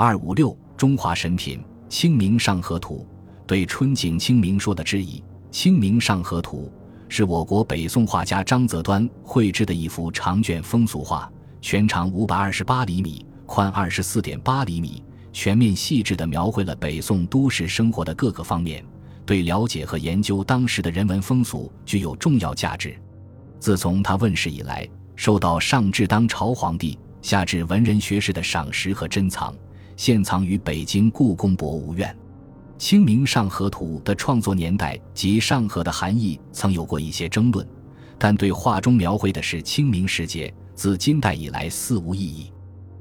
二五六中华神品《清明上河图》对春景清明说的质疑，《清明上河图》是我国北宋画家张择端绘制的一幅长卷风俗画，全长五百二十八厘米，宽二十四点八厘米，全面细致地描绘了北宋都市生活的各个方面，对了解和研究当时的人文风俗具有重要价值。自从他问世以来，受到上至当朝皇帝，下至文人学士的赏识和珍藏，现藏于北京故宫博物院。《清明上河图》的创作年代及上河的含义曾有过一些争论，但对画中描绘的是清明时节，自金代以来似无异议。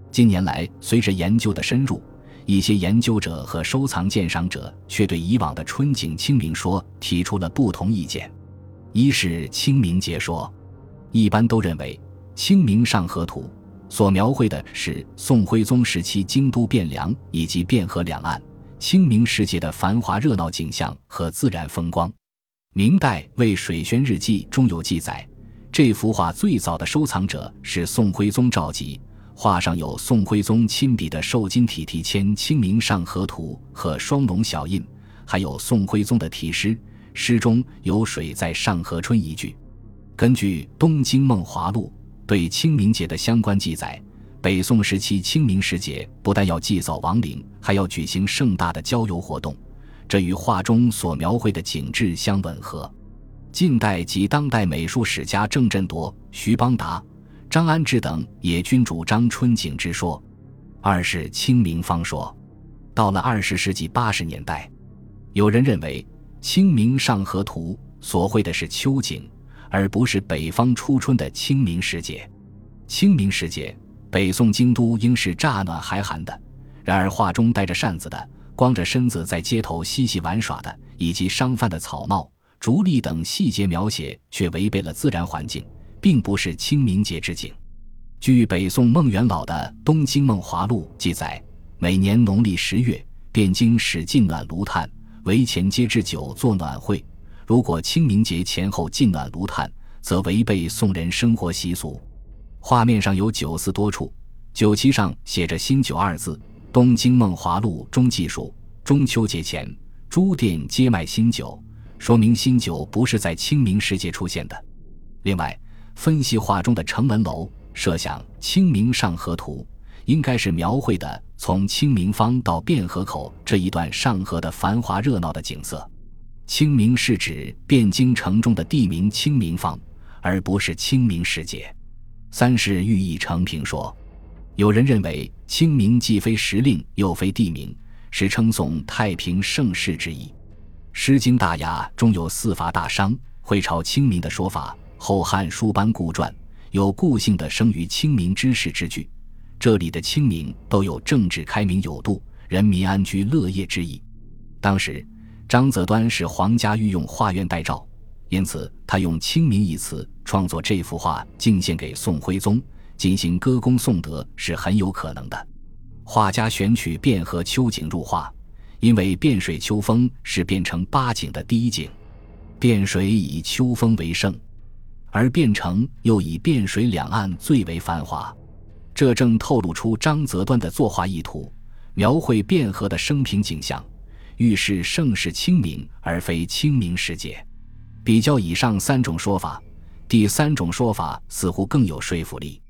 近年来，随着研究的深入，一些研究者和收藏鉴赏者却对以往的春景清明说提出了不同意见。一是清明节说，一般都认为《清明上河图》所描绘的是宋徽宗时期京都汴梁以及汴河两岸清明时节的繁华热闹景象和自然风光。明代《为水轩日记》中有记载，这幅画最早的收藏者是宋徽宗赵佶，画上有宋徽宗亲笔的瘦金体题签《清明上河图》和双龙小印，还有宋徽宗的题诗。诗中有“水在上河春”一句。根据《东京梦华录》对清明节的相关记载，北宋时期清明时节不但要祭扫亡灵，还要举行盛大的郊游活动，这与画中所描绘的景致相吻合。近代及当代美术史家郑振铎、徐邦达、张安志等也均主张春景之说。二是清明方说。到了二十世纪八十年代，有人认为。《清明上河图》所绘的是秋景，而不是北方初春的清明时节。清明时节，北宋京都应是乍暖还寒的。然而，画中带着扇子的、光着身子在街头嬉戏玩耍的，以及商贩的草帽、竹笠等细节描写，却违背了自然环境，并不是清明节之景。据北宋孟元老的《东京梦华录》记载，每年农历十月，汴京始进暖炉炭。围前街置酒做暖会，如果清明节前后进暖炉炭，则违背宋人生活习俗。画面上有酒肆多处，酒旗上写着“新酒”二字。《东京梦华录》中记述，中秋节前，诸店皆卖新酒，说明新酒不是在清明时节出现的。另外，分析画中的城门楼，设想《清明上河图》。应该是描绘的从清明坊到汴河口这一段上河的繁华热闹的景色。清明是指汴京城中的地名清明坊，而不是清明时节。三是寓意成平说，有人认为清明既非时令，又非地名，是称颂太平盛世之意。《诗经大雅》中有四伐大商，会朝清明的说法，《后汉书班固传》有固性的生于清明之时之句。这里的清明都有政治开明有度、人民安居乐业之意。当时张择端是皇家御用画院代诏，因此他用“清明”一词创作这幅画，敬献给宋徽宗，进行歌功颂德是很有可能的。画家选取汴河秋景入画，因为汴水秋风是汴城八景的第一景，汴水以秋风为盛，而汴城又以汴水两岸最为繁华。这正透露出张择端的作画意图，描绘汴河的生平景象，预示盛世清明而非清明时节。比较以上三种说法，第三种说法似乎更有说服力。